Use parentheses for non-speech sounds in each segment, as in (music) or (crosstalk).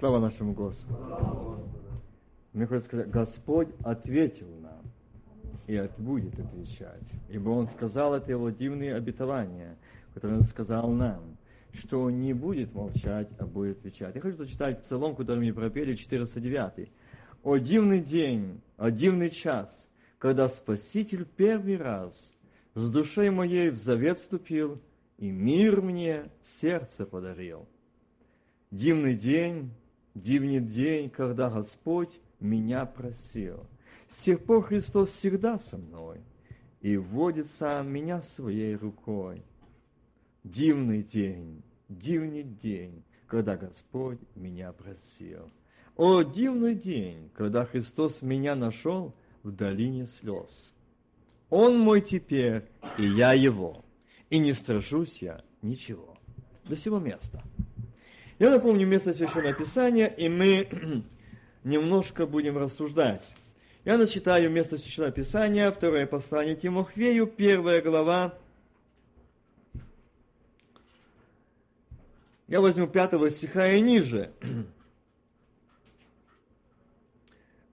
Слава нашему Господу. Мне хочется сказать, Господь ответил нам и будет отвечать. Ибо Он сказал, это Его дивные обетования, которые Он сказал нам, что Он не будет молчать, а будет отвечать. Я хочу зачитать псалом, который мне пропели, 409. «О дивный день, о дивный час, когда Спаситель первый раз с душой моей в завет вступил, и мир мне сердце подарил. Дивный день, дивный день, когда Господь меня просил. С тех пор Христос всегда со мной и вводит сам меня своей рукой. Дивный день, дивный день, когда Господь меня просил. О, дивный день, когда Христос меня нашел в долине слез. Он мой теперь, и я его, и не страшусь я ничего. До сего места. Я напомню место Священного Писания, и мы (clears throat) немножко будем рассуждать. Я начитаю место Священного Писания, второе послание Тимофею, первая глава. Я возьму пятого стиха и ниже. (clears throat)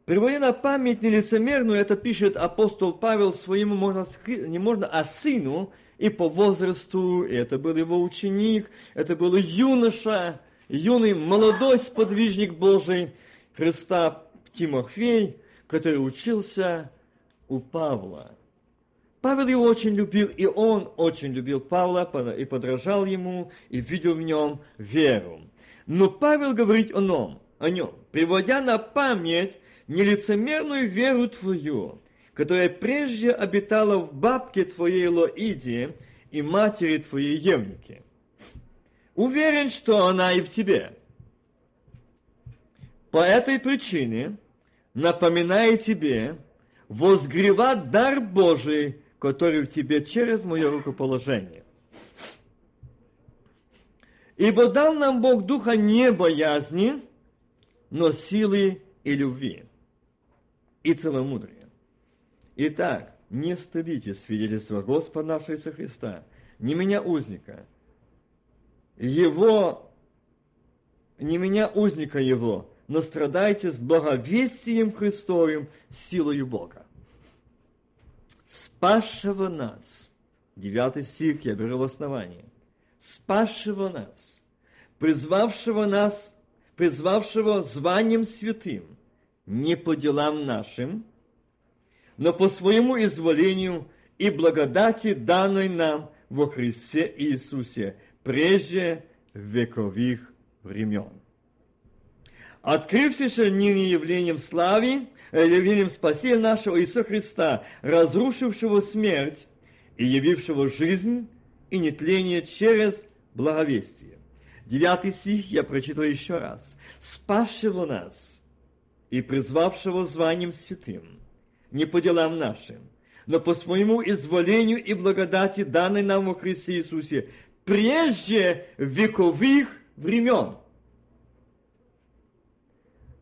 Приводя на память нелицемерную, это пишет апостол Павел своему, можно, не можно, а сыну, и по возрасту, и это был его ученик, это был юноша, юный молодой сподвижник Божий, Христа Тимофей, который учился у Павла. Павел его очень любил, и он очень любил Павла, и подражал ему, и видел в нем веру. Но Павел говорит о нем, о нем, приводя на память нелицемерную веру твою, которая прежде обитала в бабке твоей Лоиде и матери твоей Евнике. Уверен, что она и в тебе. По этой причине напоминаю тебе возгревать дар Божий, который в тебе через мое рукоположение. Ибо дал нам Бог духа не боязни, но силы и любви, и целомудрия. Итак, не стыдите свидетельства Господа нашего Иисуса Христа, не меня узника, его, не меня узника его, но страдайте с благовестием Христовым, силою Бога. Спасшего нас, девятый стих я беру в основании, спасшего нас, призвавшего нас, призвавшего званием святым, не по делам нашим, но по своему изволению и благодати, данной нам во Христе Иисусе, прежде вековых времен открывшийся ныне явлением славы, э, явлением спасения нашего Иисуса Христа, разрушившего смерть и явившего жизнь и нетление через благовестие. Девятый стих я прочитаю еще раз. «Спасшего нас и призвавшего званием святым, не по делам нашим, но по своему изволению и благодати, данной нам во Христе Иисусе, прежде вековых времен»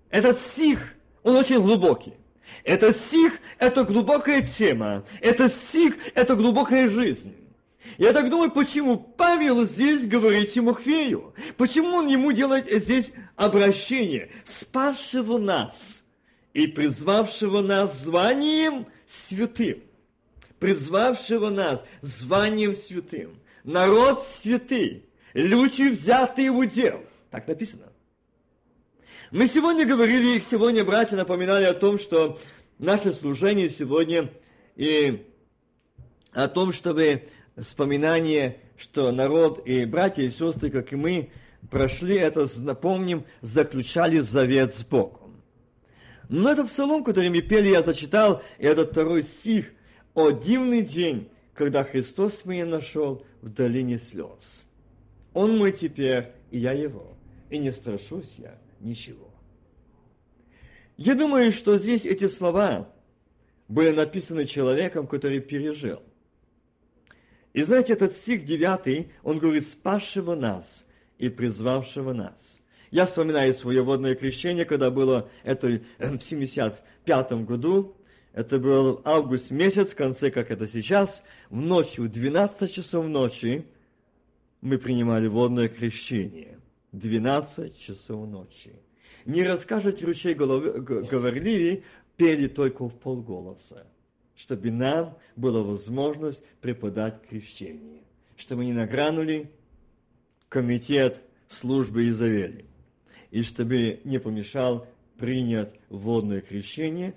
Этот стих, он очень глубокий. Это стих – это глубокая тема. Это стих – это глубокая жизнь. Я так думаю, почему Павел здесь говорит Тимофею? Почему он ему делает здесь обращение? Спасшего нас и призвавшего нас званием святым. Призвавшего нас званием святым. Народ святый, люди взятые в удел. Так написано. Мы сегодня говорили, и сегодня братья напоминали о том, что наше служение сегодня и о том, чтобы вспоминание, что народ и братья и сестры, как и мы, прошли это, напомним, заключали завет с Богом. Но это псалом, который мы пели, я зачитал, и этот второй стих, «О дивный день, когда Христос меня нашел в долине слез. Он мой теперь, и я его, и не страшусь я, ничего. Я думаю, что здесь эти слова были написаны человеком, который пережил. И знаете, этот стих 9, он говорит, спасшего нас и призвавшего нас. Я вспоминаю свое водное крещение, когда было это в 75 году, это был август месяц, в конце, как это сейчас, в ночь, в 12 часов ночи мы принимали водное крещение. 12 часов ночи. не расскажет ручей говорливей, пели только в полголоса, чтобы нам была возможность преподать крещение, чтобы не награнули комитет службы Изавели, и чтобы не помешал принять водное крещение,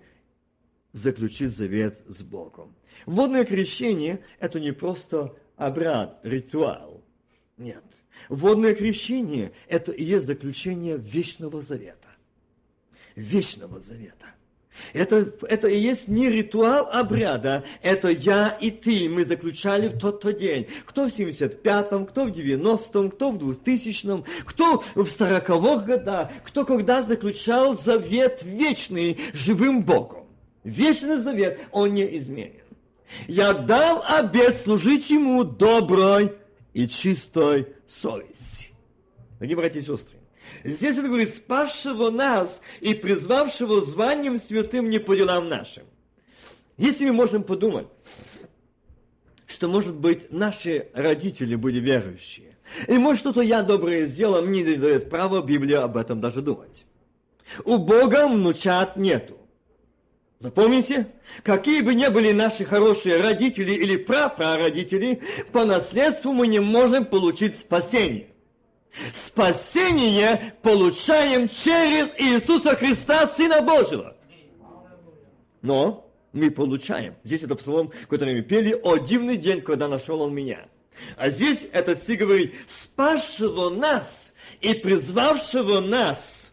заключить завет с Богом. Водное крещение – это не просто обряд, ритуал. Нет. Водное крещение – это и есть заключение вечного завета. Вечного завета. Это, это и есть не ритуал обряда, это я и ты, мы заключали в тот-то день. Кто в 75-м, кто в 90-м, кто в 2000-м, кто в 40-х годах, кто когда заключал завет вечный живым Богом. Вечный завет, он не изменен. Я дал обет служить ему доброй и чистой совести. Дорогие братья и сестры, здесь это говорит, спасшего нас и призвавшего званием святым не по делам нашим. Если мы можем подумать, что, может быть, наши родители были верующие, и, может, что-то я доброе сделал, мне не дает права Библия об этом даже думать. У Бога внучат нету. Запомните, какие бы ни были наши хорошие родители или прапрародители, по наследству мы не можем получить спасение. Спасение получаем через Иисуса Христа, Сына Божьего. Но мы получаем. Здесь это псалом, который мы пели, «О дивный день, когда нашел он меня». А здесь этот стих говорит, спасшего нас и призвавшего нас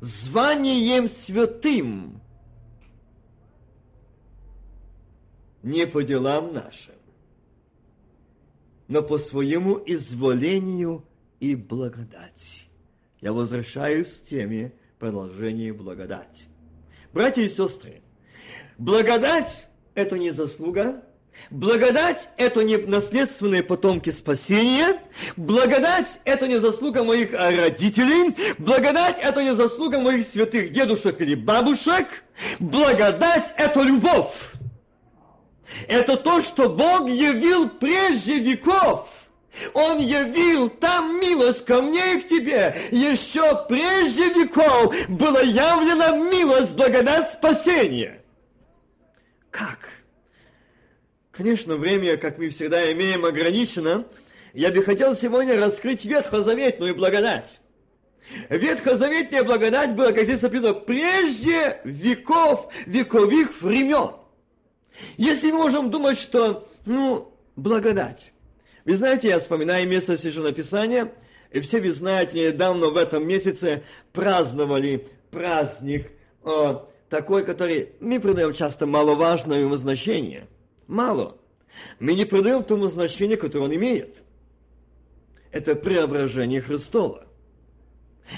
званием святым, не по делам нашим, но по своему изволению и благодати. Я возвращаюсь к теме продолжения благодати. Братья и сестры, благодать – это не заслуга, Благодать – это не наследственные потомки спасения. Благодать – это не заслуга моих родителей. Благодать – это не заслуга моих святых дедушек или бабушек. Благодать – это любовь. Это то, что Бог явил прежде веков. Он явил там милость ко мне и к тебе. Еще прежде веков была явлена милость, благодать спасения. Как? Конечно, время, как мы всегда имеем, ограничено. Я бы хотел сегодня раскрыть ветхозаветную благодать. Ветхозаветная благодать была, как здесь написано, прежде веков, вековых времен. Если мы можем думать, что, ну, благодать. Вы знаете, я вспоминаю место Священного Писания, и все вы знаете, недавно в этом месяце праздновали праздник о, такой, который мы придаем часто маловажное ему значение. Мало. Мы не придаем тому значению, которое он имеет. Это преображение Христова.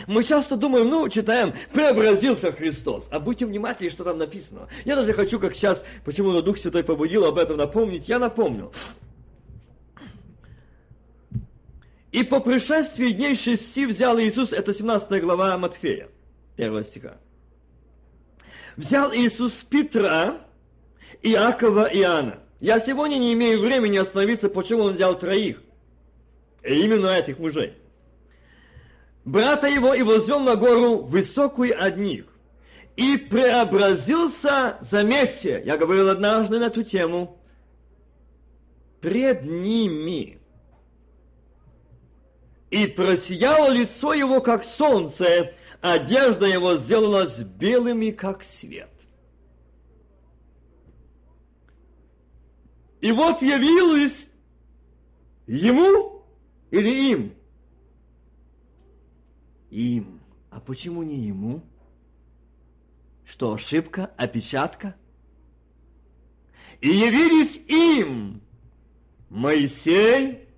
Мы часто думаем, ну, читаем, преобразился Христос. А будьте внимательны, что там написано. Я даже хочу, как сейчас, почему на Дух Святой побудил об этом напомнить, я напомню. И по пришествии дней шести взял Иисус, это 17 глава Матфея, 1 стиха. Взял Иисус Петра, Иакова и Иоанна. Я сегодня не имею времени остановиться, почему он взял троих. И именно этих мужей брата его и возвел на гору высокую от них. И преобразился, заметьте, я говорил однажды на эту тему, пред ними. И просияло лицо его, как солнце, одежда его сделалась белыми, как свет. И вот явилось ему или им им. А почему не ему? Что, ошибка, опечатка? И явились им Моисей,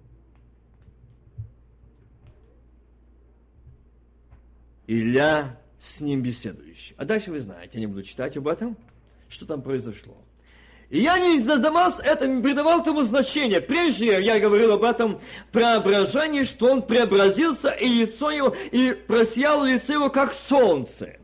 Илья с ним беседующий. А дальше вы знаете, я не буду читать об этом, что там произошло. И я не задавался этому, придавал тому значения. Прежде я говорил об этом преображении, что он преобразился, и лицо его, и просияло лицо его, как солнце.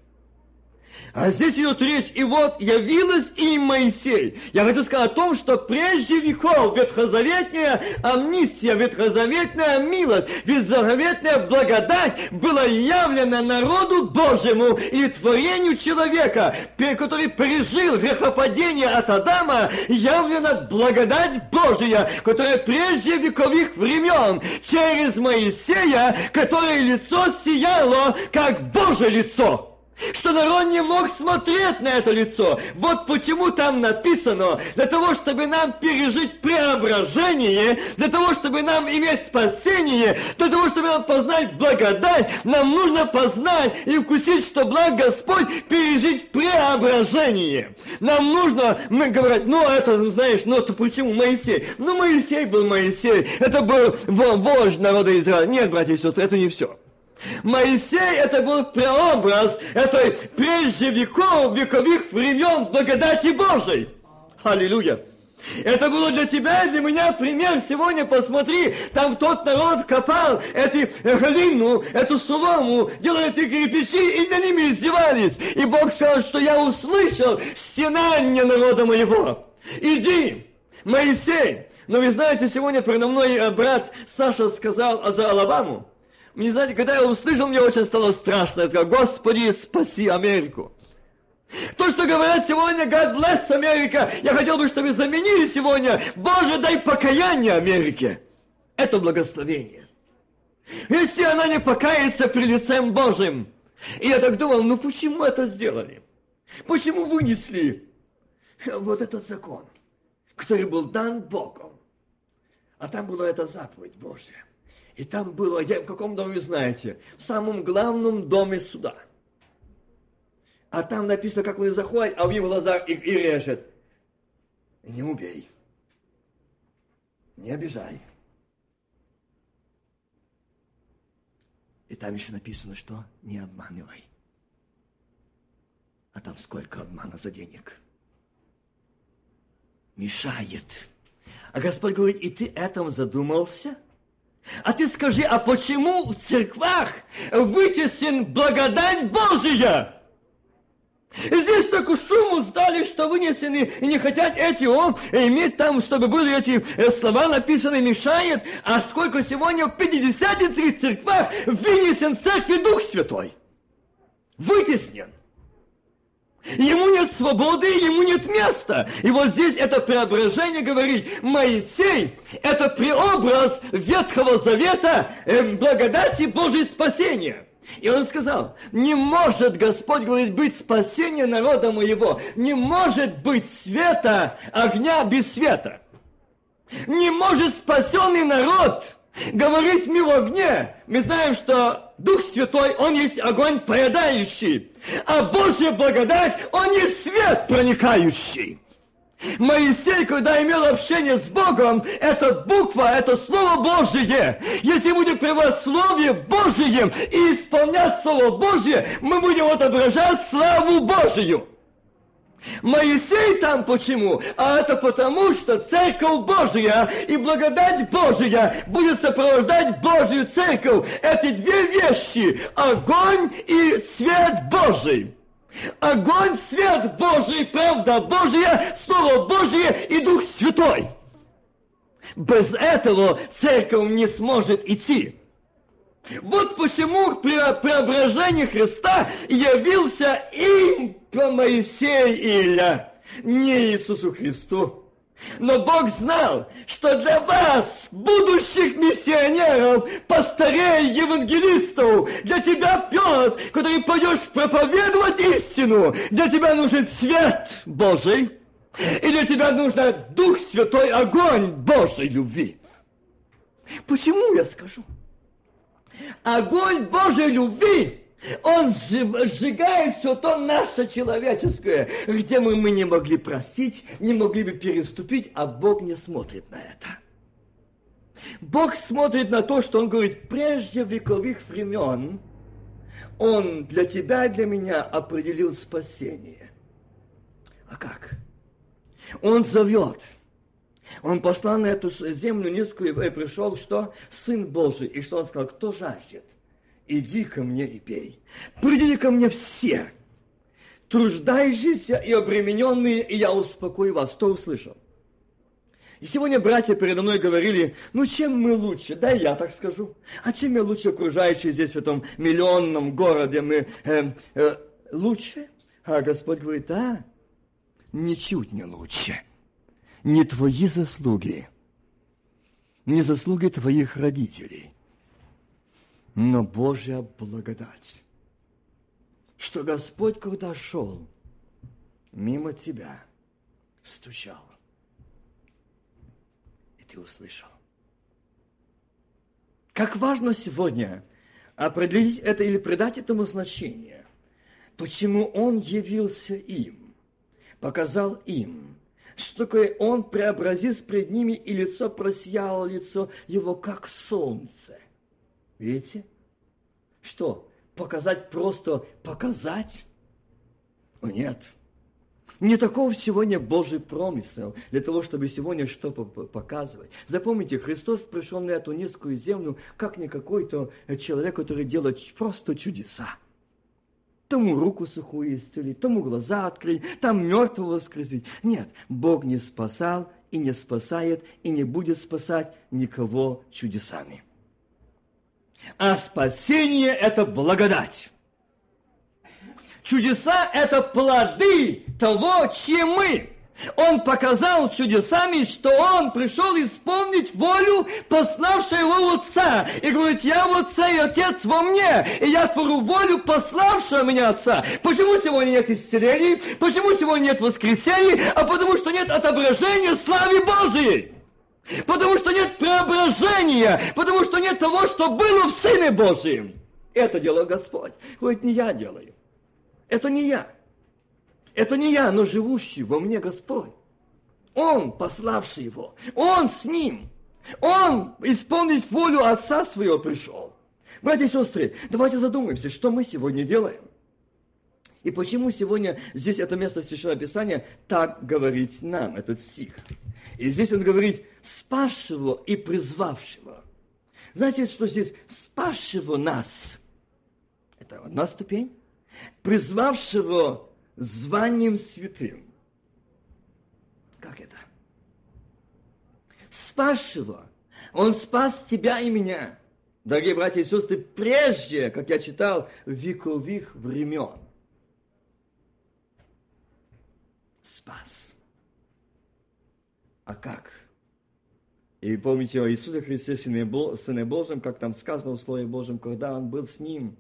А здесь идет речь, и вот явилась им Моисей. Я хочу сказать о том, что прежде веков ветхозаветная амнистия, ветхозаветная милость, ветхозаветная благодать была явлена народу Божьему и творению человека, который пережил грехопадение от Адама, явлена благодать Божия, которая прежде вековых времен через Моисея, которое лицо сияло, как Божье лицо что народ не мог смотреть на это лицо. Вот почему там написано, для того, чтобы нам пережить преображение, для того, чтобы нам иметь спасение, для того, чтобы нам познать благодать, нам нужно познать и вкусить, что благ Господь, пережить преображение. Нам нужно, мы говорим, ну это, ну, знаешь, ну это почему Моисей? Ну Моисей был Моисей, это был вождь народа Израиля. Нет, братья и сестры, это не все. Моисей это был прообраз этой прежде веков, вековых времен благодати Божией. Аллилуйя. Это было для тебя и для меня пример. Сегодня посмотри, там тот народ копал эти глину, эту солому, делали эти кирпичи и на ними издевались. И Бог сказал, что я услышал стенание народа моего. Иди, Моисей. Но вы знаете, сегодня передо мной э, брат Саша сказал за Алабаму. Не знаете, когда я услышал, мне очень стало страшно. Я сказал, Господи, спаси Америку. То, что говорят сегодня, God bless Америка, я хотел бы, чтобы заменили сегодня, Боже, дай покаяние Америке. Это благословение. Если она не покается при лицем Божьим. И я так думал, ну почему это сделали? Почему вынесли вот этот закон, который был дан Богом? А там была эта заповедь Божья. И там было, где, в каком доме знаете? В самом главном доме суда. А там написано, как вы заходите, а в его глазах и, и режет. Не убей. Не обижай. И там еще написано, что не обманывай. А там сколько обмана за денег. Мешает. А Господь говорит, и ты этом задумался – а ты скажи, а почему в церквах вытеснен благодать Божия? Здесь такую шуму сдали, что вынесены, и не хотят эти, о, иметь там, чтобы были эти э, слова написаны, мешает. А сколько сегодня в пятидесятницких церквах вынесен церкви Дух Святой? Вытеснен. Ему нет свободы, ему нет места. И вот здесь это преображение говорит, Моисей – это преобраз Ветхого Завета, э, благодати Божьей спасения. И он сказал, не может, Господь говорит, быть спасение народа моего, не может быть света, огня без света. Не может спасенный народ говорить мир в огне. Мы знаем, что Дух Святой, Он есть огонь поедающий, а Божья благодать, Он есть свет проникающий. Моисей, когда имел общение с Богом, это буква, это Слово Божие. Если будет пребывать Слове Божьем и исполнять Слово Божье, мы будем отображать славу Божию. Моисей там почему? А это потому, что Церковь Божия и благодать Божия будет сопровождать Божью Церковь. Эти две вещи – огонь и свет Божий. Огонь, свет Божий, правда Божия, Слово Божие и Дух Святой. Без этого церковь не сможет идти. Вот почему при преображении Христа явился им по Моисею Илья, не Иисусу Христу. Но Бог знал, что для вас, будущих миссионеров, пастырей, евангелистов, для тебя, Петр, который пойдешь проповедовать истину, для тебя нужен свет Божий, и для тебя нужен Дух Святой, огонь Божьей любви. Почему я скажу? Огонь Божьей любви он сжигает все то наше человеческое, где мы, мы не могли просить, не могли бы переступить, а Бог не смотрит на это. Бог смотрит на то, что Он говорит, прежде вековых времен Он для тебя и для меня определил спасение. А как? Он зовет. Он послал на эту землю низкую и пришел, что Сын Божий. И что он сказал, кто жаждет? иди ко мне и пей. Придите ко мне все, труждающиеся и обремененные, и я успокою вас. Кто услышал? И сегодня братья передо мной говорили, ну чем мы лучше? Да, я так скажу. А чем мы лучше окружающие здесь, в этом миллионном городе, мы э, э, лучше? А Господь говорит, да, ничуть не лучше. Не твои заслуги, не заслуги твоих родителей, но Божья благодать. Что Господь, когда шел мимо тебя, стучал ты услышал. Как важно сегодня определить это или придать этому значение. Почему Он явился им, показал им, что Он преобразил пред ними, и лицо просияло лицо Его, как солнце. Видите? Что? Показать просто показать? О, нет. Не таков сегодня Божий промысел для того, чтобы сегодня что-то показывать. Запомните, Христос пришел на эту низкую землю, как не какой-то человек, который делает просто чудеса. Тому руку сухую исцелить, тому глаза открыть, там мертвого воскресить. Нет, Бог не спасал и не спасает, и не будет спасать никого чудесами. А спасение – это благодать. Чудеса – это плоды того, чем мы. Он показал чудесами, что он пришел исполнить волю пославшего его Отца. И говорит, я в Отце и Отец во мне, и я творю волю пославшего меня Отца. Почему сегодня нет исцелений? Почему сегодня нет воскресений? А потому что нет отображения славы Божией. Потому что нет преображения, потому что нет того, что было в Сыне Божьем. Это дело Господь. Говорит, не я делаю. Это не я. Это не я, но живущий во мне Господь. Он, пославший его. Он с ним. Он исполнить волю Отца своего пришел. Братья и сестры, давайте задумаемся, что мы сегодня делаем. И почему сегодня здесь это место Священного Писания так говорит нам, этот стих. И здесь он говорит спасшего и призвавшего. Знаете, что здесь спасшего нас? Это одна ступень призвавшего званием святым. Как это? Спасшего. Он спас тебя и меня. Дорогие братья и сестры, прежде, как я читал, вековых времен. Спас. А как? И помните о Иисусе Христе, Сыне Божьем, как там сказано в Слове Божьем, когда Он был с Ним,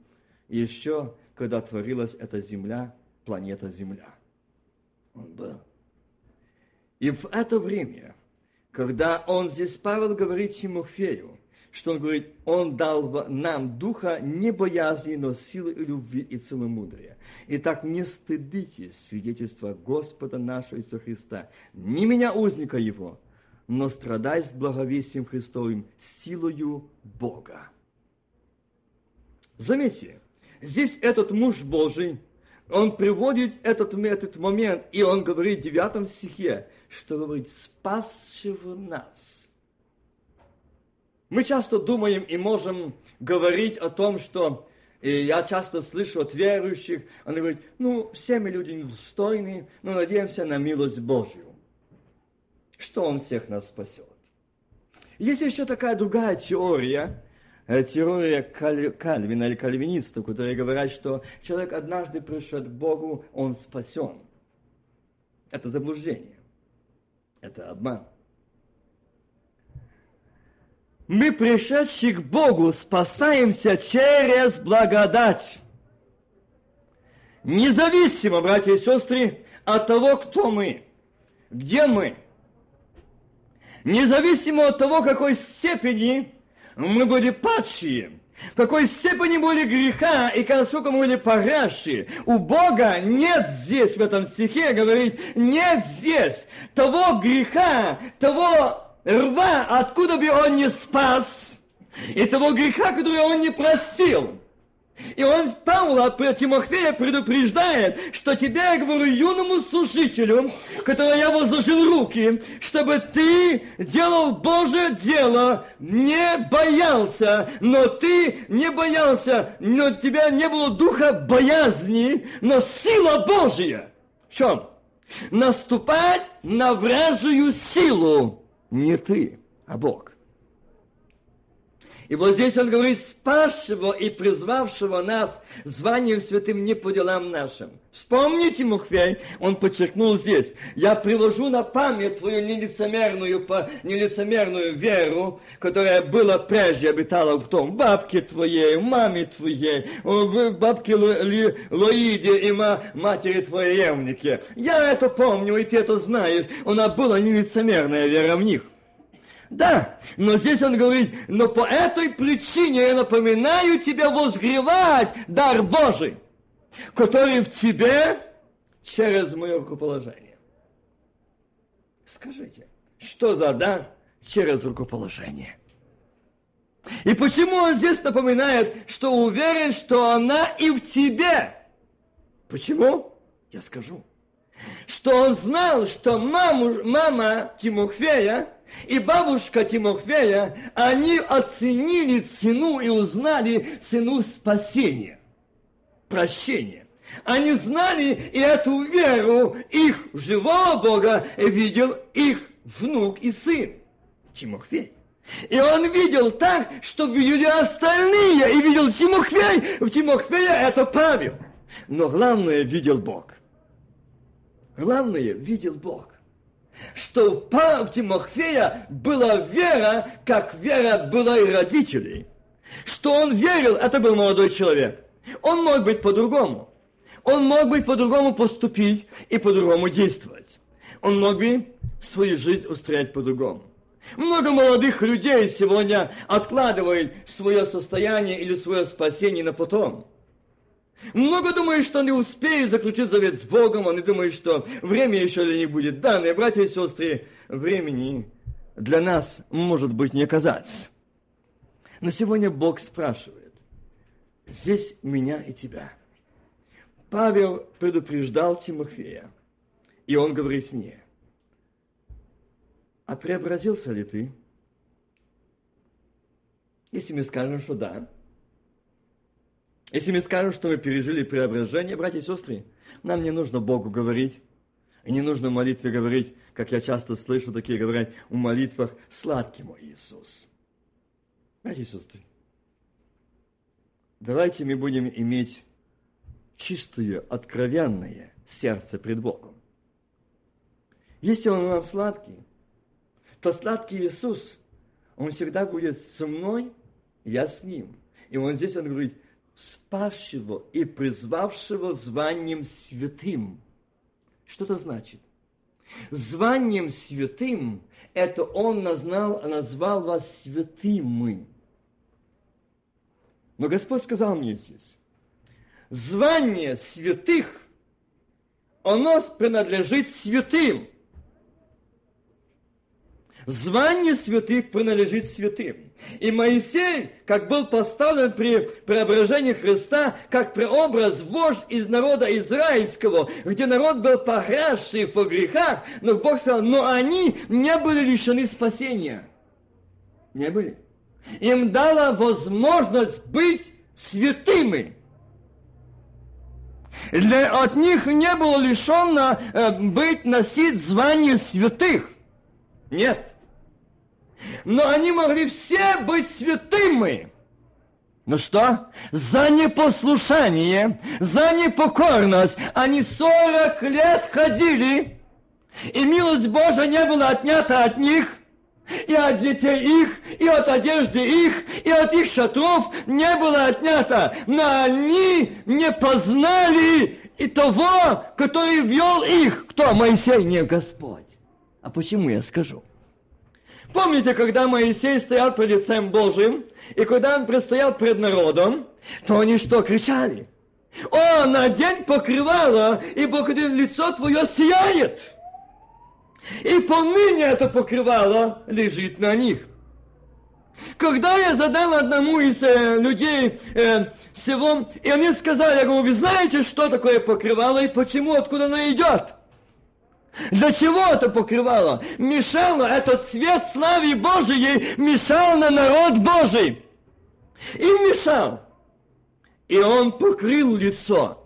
еще когда творилась эта земля, планета Земля. Он был. И в это время, когда он здесь, Павел говорит Тимофею, что он говорит, он дал нам духа не боязни, но силы и любви и целомудрия. Итак, не стыдитесь свидетельства Господа нашего Иисуса Христа, не меня узника Его, но страдай с благовесием Христовым, силою Бога. Заметьте, Здесь этот муж Божий, он приводит этот, этот момент, и он говорит в 9 стихе, что говорит, спасшего нас. Мы часто думаем и можем говорить о том, что и я часто слышу от верующих, они говорят, ну, все мы люди недостойны, но надеемся на милость Божью, что Он всех нас спасет. Есть еще такая другая теория, Э, теория Кальвина или кальвинистов, которые говорят, что человек однажды пришел к Богу, он спасен. Это заблуждение. Это обман. Мы, пришедшие к Богу, спасаемся через благодать. Независимо, братья и сестры, от того, кто мы, где мы. Независимо от того, какой степени мы были падшие, в какой степени были греха и насколько мы были погрязшие. У Бога нет здесь, в этом стихе, говорит, нет здесь того греха, того рва, откуда бы он не спас, и того греха, который он не простил. И он Павла, Тимофея предупреждает, что тебе, я говорю, юному служителю, которому я возложил руки, чтобы ты делал Божье дело, не боялся, но ты не боялся, но у тебя не было духа боязни, но сила Божья. В чем? Наступать на вражью силу не ты, а Бог. И вот здесь он говорит, спасшего и призвавшего нас званием святым не по делам нашим. Вспомните, Мухвей, он подчеркнул здесь, я привожу на память твою нелицемерную, нелицемерную веру, которая была прежде, обитала в том бабке твоей, маме твоей, бабке Лоиде и матери твоей Евнике. Я это помню, и ты это знаешь. Она была нелицемерная вера в них. Да, но здесь он говорит, но по этой причине я напоминаю тебе возгревать дар Божий, который в тебе через мое рукоположение. Скажите, что за дар через рукоположение? И почему он здесь напоминает, что уверен, что она и в тебе? Почему? Я скажу. Что он знал, что маму, мама Тимофея и бабушка Тимофея, они оценили цену и узнали цену спасения, прощения. Они знали и эту веру их живого Бога видел их внук и сын Тимофей. И он видел так, что видели остальные, и видел Тимофей, в Тимофея это Павел. Но главное видел Бог. Главное видел Бог что в Тимофея была вера, как вера была и родителей. Что он верил, это был молодой человек. Он мог быть по-другому. Он мог быть по-другому поступить и по-другому действовать. Он мог бы свою жизнь устроить по-другому. Много молодых людей сегодня откладывают свое состояние или свое спасение на потом. Много думают, что не успеют заключить завет с Богом, они думают, что время еще для них будет данное. Братья и сестры, времени для нас может быть не оказаться. Но сегодня Бог спрашивает, здесь меня и тебя. Павел предупреждал Тимофея, и он говорит мне, а преобразился ли ты? Если мы скажем, что да, если мы скажем, что мы пережили преображение, братья и сестры, нам не нужно Богу говорить, и не нужно в молитве говорить, как я часто слышу, такие говорят в молитвах, сладкий мой Иисус. Братья и сестры, давайте мы будем иметь чистое, откровенное сердце пред Богом. Если Он вам сладкий, то сладкий Иисус, Он всегда будет со мной, я с Ним. И вот здесь Он говорит, спасшего и призвавшего званием святым. Что это значит? Званием святым это Он назвал, назвал вас святым. Но Господь сказал мне здесь, звание святых, оно принадлежит святым. Звание святых принадлежит святым. И Моисей, как был поставлен при преображении Христа, как преобраз вождь из народа израильского, где народ был погрязший в грехах, но Бог сказал, но они не были лишены спасения. Не были. Им дала возможность быть святыми. Для, от них не было лишено э, быть, носить звание святых. Нет. Но они могли все быть святыми. Ну что? За непослушание, за непокорность они сорок лет ходили, и милость Божия не была отнята от них, и от детей их, и от одежды их, и от их шатров не было отнято. Но они не познали и того, который вел их. Кто? Моисей, не Господь. А почему я скажу? Помните, когда Моисей стоял пред лицем Божьим, и когда он предстоял пред народом, то они что, кричали? «О, надень покрывало, ибо лицо твое сияет!» И поныне это покрывало лежит на них. Когда я задал одному из э, людей э, всего, и они сказали, я говорю, вы знаете, что такое покрывало и почему, откуда оно идет? Для чего это покрывало? Мешало, этот свет славы Божией мешал на народ Божий. И мешал. И он покрыл лицо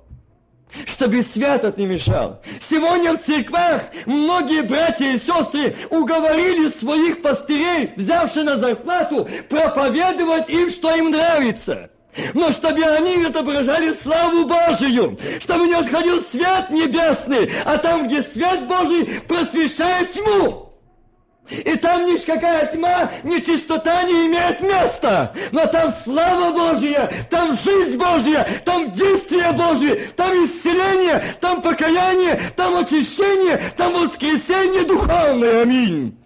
чтобы свет от не мешал. Сегодня в церквах многие братья и сестры уговорили своих пастырей, взявши на зарплату, проповедовать им, что им нравится. Но чтобы они отображали славу Божию, чтобы не отходил свет небесный, а там, где свет Божий просвещает тьму. И там никакая тьма, ни чистота не имеет места. Но там слава Божья, там жизнь Божья, там действие Божье, там исцеление, там покаяние, там очищение, там воскресение духовное. Аминь.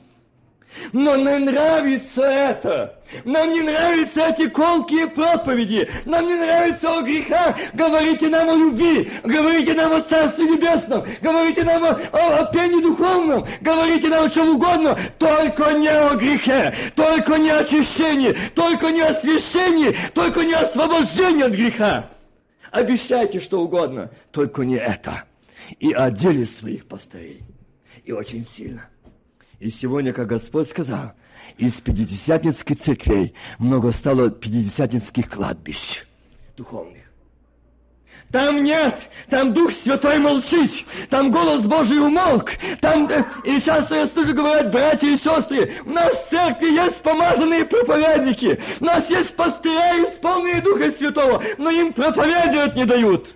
Но не нравится это. Нам не нравятся эти колкие проповеди. Нам не нравится о грехах. Говорите нам о любви. Говорите нам о Царстве Небесном. Говорите нам о, о, о пении духовном. Говорите нам о чем угодно. Только не о грехе. Только не очищении. Только не о священии. Только не освобождении от греха. Обещайте что угодно. Только не это. И о деле своих пастырей. И очень сильно. И сегодня, как Господь сказал, из пятидесятницких церквей много стало пятидесятницких кладбищ духовных. Там нет, там Дух Святой молчит, там голос Божий умолк, там, э, и часто я слышу говорят, братья и сестры, у нас в церкви есть помазанные проповедники, у нас есть пастыря, исполненные Духа Святого, но им проповедовать не дают.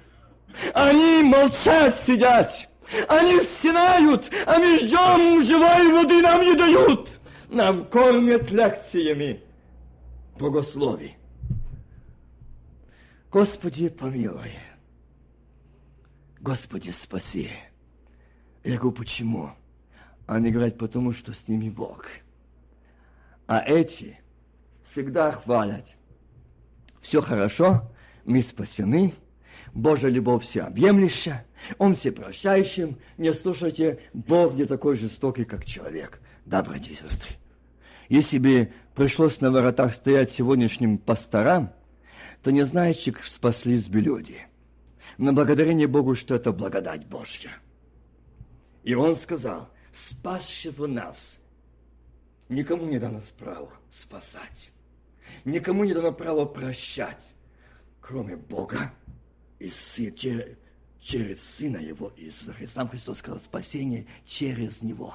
Они молчат, сидят. Они стенают, а мы ждем живой воды, нам не дают. Нам кормят лекциями богословий. Господи, помилуй. Господи, спаси. Я говорю, почему? Они говорят, потому что с ними Бог. А эти всегда хвалят. Все хорошо, мы спасены, Божья любовь всеобъемлющая, Он всепрощающим. Не слушайте, Бог не такой жестокий, как человек. Да, братья и сестры. Если бы пришлось на воротах стоять сегодняшним пасторам, то не знаете, спаслись бы люди. Но благодарение Богу, что это благодать Божья. И Он сказал, спасшего нас, никому не дано право спасать, никому не дано право прощать, кроме Бога и сын, через, Сына Его Иисуса Христа. Сам Христос сказал, спасение через Него.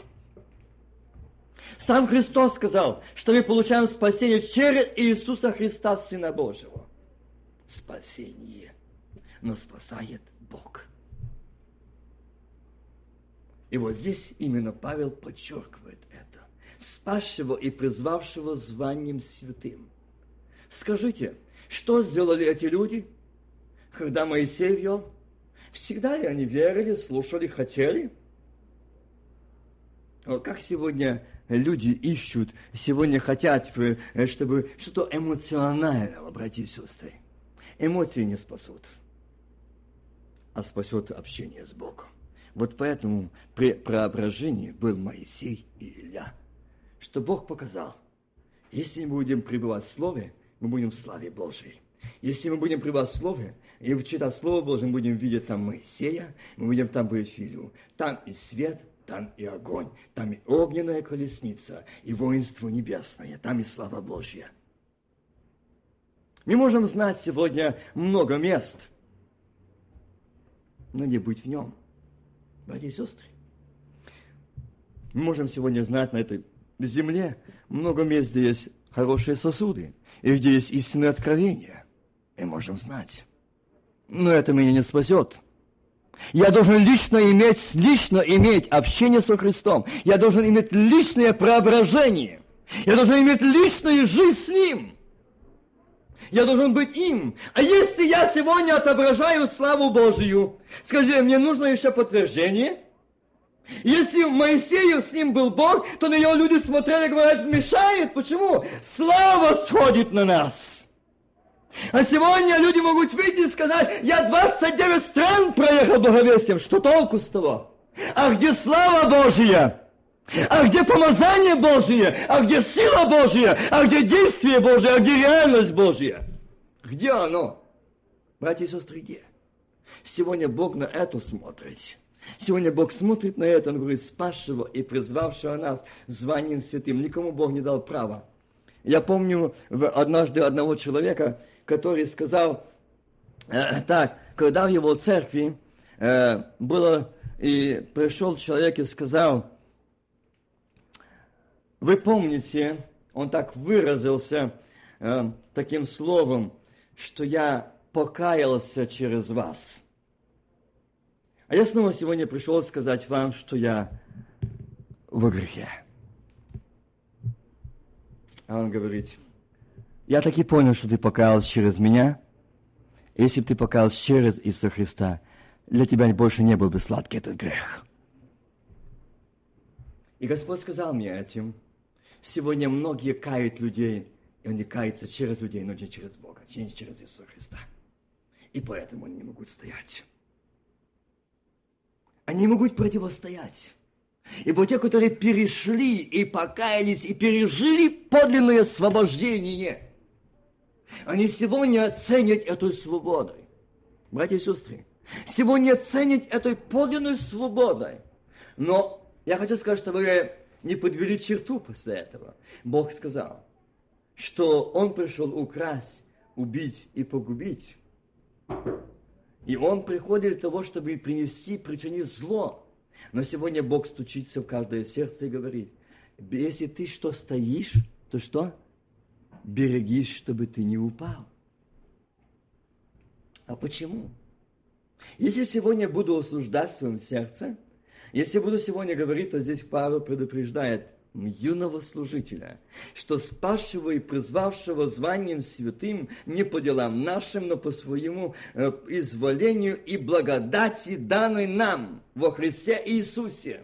Сам Христос сказал, что мы получаем спасение через Иисуса Христа, Сына Божьего. Спасение. Но спасает Бог. И вот здесь именно Павел подчеркивает это. Спасшего и призвавшего званием святым. Скажите, что сделали эти люди – когда Моисей вел, всегда ли они верили, слушали, хотели? Вот как сегодня люди ищут, сегодня хотят, э, чтобы что-то эмоционального, братья и сестры. Эмоции не спасут, а спасет общение с Богом. Вот поэтому при преображении был Моисей и Илья, что Бог показал, если мы будем пребывать в Слове, мы будем в славе Божьей. Если мы будем пребывать в Слове, и читать Слово Божье, мы будем видеть там Моисея, мы будем там Боефилию. Там и свет, там и огонь, там и огненная колесница, и воинство небесное, там и слава Божья. Мы можем знать сегодня много мест, но не быть в нем. Братья и сестры, мы можем сегодня знать на этой земле много мест, где есть хорошие сосуды, и где есть истинное откровение. И можем знать но это меня не спасет. Я должен лично иметь, лично иметь общение со Христом. Я должен иметь личное преображение. Я должен иметь личную жизнь с Ним. Я должен быть им. А если я сегодня отображаю славу Божию, скажи, мне нужно еще подтверждение? Если Моисею с ним был Бог, то на него люди смотрели и говорят, мешает. Почему? Слава сходит на нас. А сегодня люди могут выйти и сказать, я 29 стран проехал благовестием. Что толку с того? А где слава Божья? А где помазание Божие? А где сила Божья? А где действие Божие? А где реальность Божья? Где оно? Братья и сестры, где? Сегодня Бог на это смотрит. Сегодня Бог смотрит на это, Он говорит, спасшего и призвавшего нас званием святым. Никому Бог не дал права. Я помню однажды одного человека, который сказал, э, так, когда в его церкви э, было, и пришел человек и сказал, вы помните, он так выразился э, таким словом, что я покаялся через вас. А я снова сегодня пришел сказать вам, что я в грехе. А он говорит, я таки понял, что ты покаялся через меня. Если бы ты покаялся через Иисуса Христа, для тебя больше не был бы сладкий этот грех. И Господь сказал мне этим. Сегодня многие кают людей, и они каются через людей, но не через Бога, не через Иисуса Христа. И поэтому они не могут стоять. Они могут противостоять. Ибо те, которые перешли и покаялись, и пережили подлинное освобождение, они сегодня оценят эту свободу. Братья и сестры, сегодня оценят этой подлинной свободой. Но я хочу сказать, что вы не подвели черту после этого. Бог сказал, что Он пришел украсть, убить и погубить. И Он приходит для того, чтобы принести, причинить зло. Но сегодня Бог стучится в каждое сердце и говорит, если ты что стоишь, то что? Берегись, чтобы ты не упал. А почему? Если сегодня буду осуждать в своем сердце, если буду сегодня говорить, то здесь Павел предупреждает юного служителя, что спасшего и призвавшего званием святым не по делам нашим, но по своему э, изволению и благодати, данной нам во Христе Иисусе.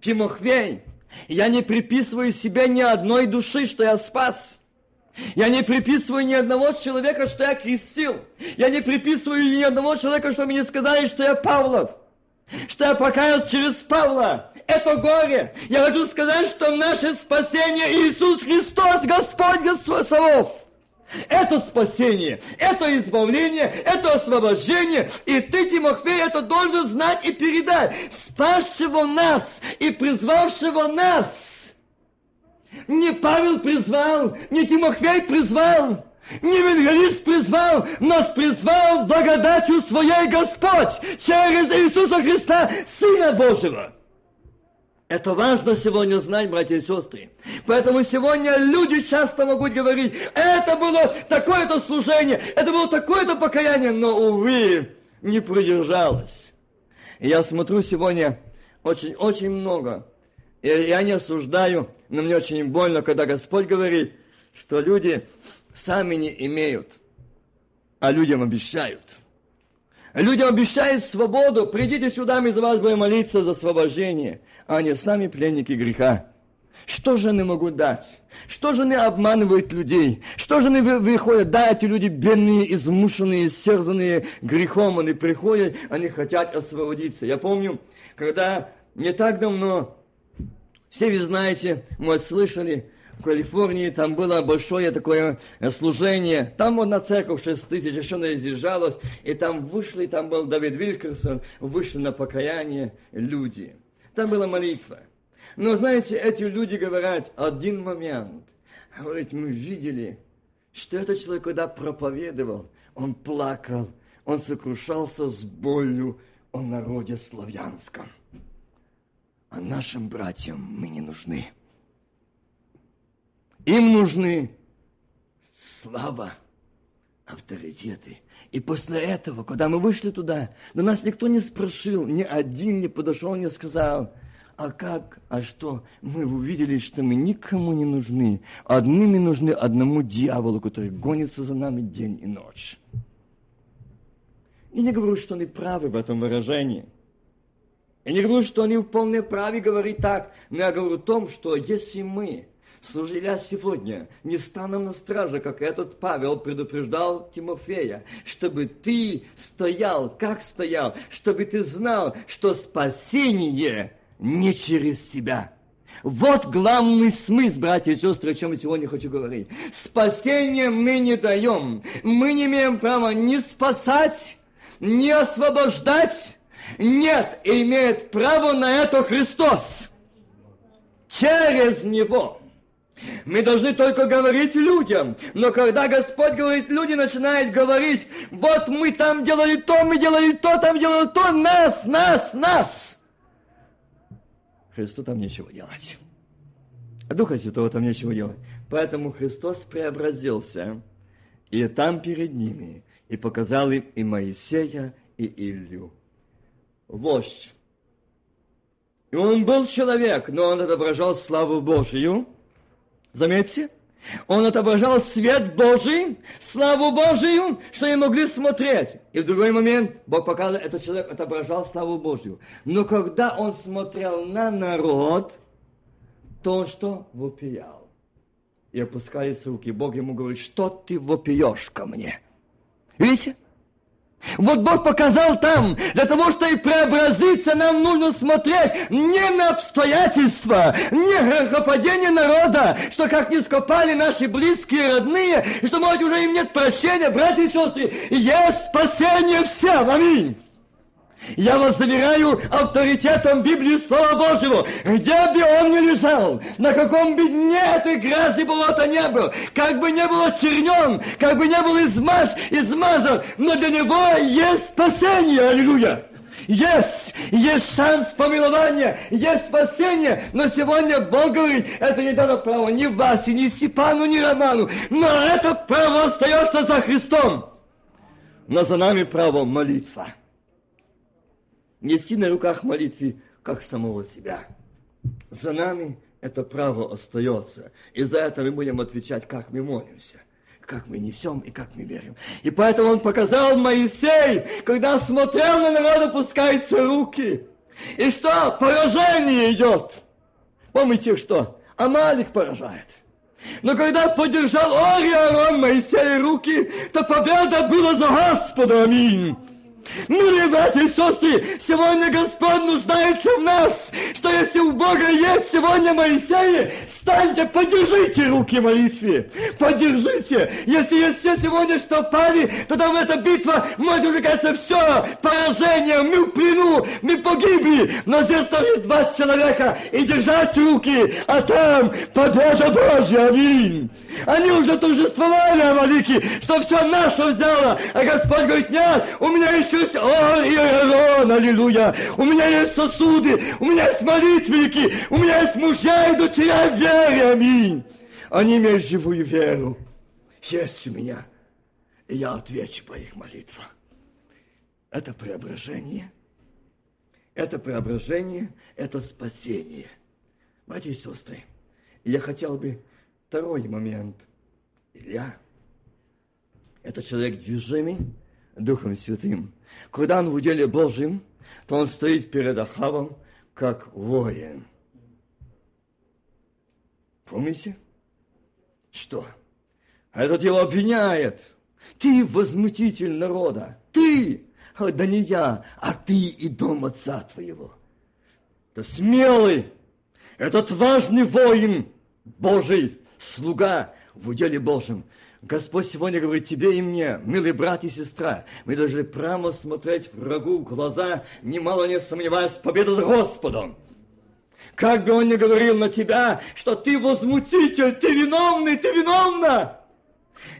Тимофей, я не приписываю себе ни одной души, что я спас. Я не приписываю ни одного человека, что я крестил. Я не приписываю ни одного человека, что мне сказали, что я Павлов что я покаялся через Павла. Это горе. Я хочу сказать, что наше спасение Иисус Христос, Господь Господь Это спасение, это избавление, это освобождение. И ты, Тимофей, это должен знать и передать. Спасшего нас и призвавшего нас. Не Павел призвал, не Тимофей призвал, не евангелист призвал, нас призвал благодатью своей Господь через Иисуса Христа, Сына Божьего. Это важно сегодня знать, братья и сестры. Поэтому сегодня люди часто могут говорить, это было такое-то служение, это было такое-то покаяние, но, увы, не продержалось. Я смотрю сегодня очень-очень много. И я не осуждаю, но мне очень больно, когда Господь говорит, что люди сами не имеют, а людям обещают. Людям обещают свободу. Придите сюда, мы за вас будем молиться за освобождение. А они сами пленники греха. Что же они могут дать? Что же они обманывают людей? Что же они выходят? Да, эти люди бедные, измушенные, серзанные грехом. Они приходят, они хотят освободиться. Я помню, когда не так давно, все вы знаете, мы слышали, в Калифорнии, там было большое такое э, служение. Там одна церковь 6 тысяч, еще наизъезжалась. И там вышли, там был Давид Вилькерсон, вышли на покаяние люди. Там была молитва. Но знаете, эти люди говорят, один момент. Говорит, мы видели, что этот человек, когда проповедовал, он плакал, он сокрушался с болью о народе славянском. А нашим братьям мы не нужны. Им нужны слава, авторитеты. И после этого, когда мы вышли туда, но нас никто не спросил, ни один не подошел, не сказал, а как, а что? Мы увидели, что мы никому не нужны. Одними нужны одному дьяволу, который гонится за нами день и ночь. И не говорю, что они правы в этом выражении. Я не говорю, что они вполне правы говорить так. Но я говорю о том, что если мы служили сегодня, не станем на страже, как этот Павел предупреждал Тимофея, чтобы ты стоял, как стоял, чтобы ты знал, что спасение не через себя, Вот главный смысл, братья и сестры, о чем я сегодня хочу говорить. Спасение мы не даем. Мы не имеем права ни спасать, ни освобождать. Нет, имеет право на это Христос. Через Него. Мы должны только говорить людям. Но когда Господь говорит, люди начинают говорить, вот мы там делали то, мы делали то, там делали то, нас, нас, нас. Христу там нечего делать. А Духа Святого там нечего делать. Поэтому Христос преобразился, и там перед ними, и показал им и Моисея, и Илью. Вождь. И он был человек, но он отображал славу Божию – Заметьте, он отображал свет Божий, славу Божию, что они могли смотреть. И в другой момент Бог показал, этот человек отображал славу Божию. Но когда он смотрел на народ, то что вопиял. И опускались руки. Бог ему говорит, что ты вопиешь ко мне? Видите? Вот Бог показал там, для того, чтобы преобразиться, нам нужно смотреть не на обстоятельства, не грехопадение народа, что как не скопали наши близкие, родные, что, может, уже им нет прощения, братья и сестры, есть спасение всем, аминь. Я вас заверяю авторитетом Библии Слова Божьего, где бы он ни лежал, на каком бы дне этой грязи болота не был, как бы не был чернен, как бы не был измаж, измазан, но для него есть спасение, аллилуйя! Есть, есть шанс помилования, есть спасение, но сегодня Бог говорит, это не дано право ни Васе, ни Степану, ни Роману, но это право остается за Христом. Но за нами право молитва нести на руках молитвы, как самого себя. За нами это право остается. И за это мы будем отвечать, как мы молимся как мы несем и как мы верим. И поэтому он показал Моисей, когда смотрел на народ, опускаются руки. И что? Поражение идет. Помните, что? Амалик поражает. Но когда поддержал Ори Арон Моисея руки, то победа была за Господа. Аминь. Милые братья и сестры, сегодня Господь нуждается в нас, что если у Бога есть сегодня Моисеи, станьте, поддержите руки молитве, поддержите. Если есть все сегодня, что пали, тогда в эта битва может увлекаться все, поражение, мы в плену, мы погибли, но здесь стоит два человека и держать руки, а там победа Божья, аминь. Они уже торжествовали, Амалики, что все наше взяло, а Господь говорит, нет, у меня еще Иисус, о, Иерон, аллилуйя, у меня есть сосуды, у меня есть молитвенники, у меня есть мужья и дочеря в вере, аминь. Они имеют живую веру. Есть у меня, и я отвечу по их молитвам. Это преображение, это преображение, это спасение. Братья и сестры, я хотел бы второй момент. Илья – это человек движимый Духом Святым. Когда он в уделе Божьем, то он стоит перед Ахавом как воин. Помните? Что? Этот его обвиняет. Ты возмутитель народа. Ты, да не я, а ты и дом отца твоего. Это смелый, этот важный воин Божий, слуга в уделе Божьем. Господь сегодня говорит тебе и мне, милый брат и сестра, мы должны прямо смотреть врагу в глаза, немало не сомневаясь, победа за Господом. Как бы он ни говорил на тебя, что ты возмутитель, ты виновный, ты виновна.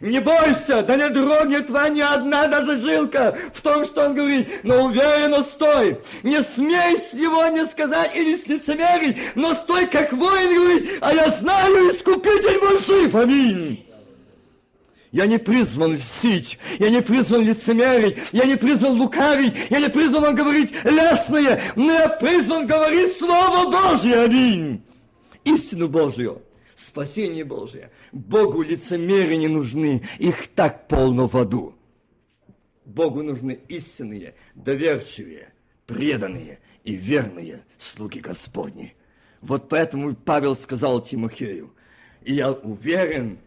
Не бойся, да не дрогнет твоя ни одна даже жилка в том, что он говорит, но уверенно стой. Не смей сегодня сказать или с лицемерий, но стой, как воин говорит, а я знаю, искупитель мой жив, аминь. Я не призван льстить, я не призван лицемерить, я не призван лукавить, я не призван говорить лесное, но я призван говорить Слово Божье, аминь. Истину Божью, спасение Божие. Богу лицемеры не нужны, их так полно в аду. Богу нужны истинные, доверчивые, преданные и верные слуги Господни. Вот поэтому Павел сказал Тимофею, и я уверен,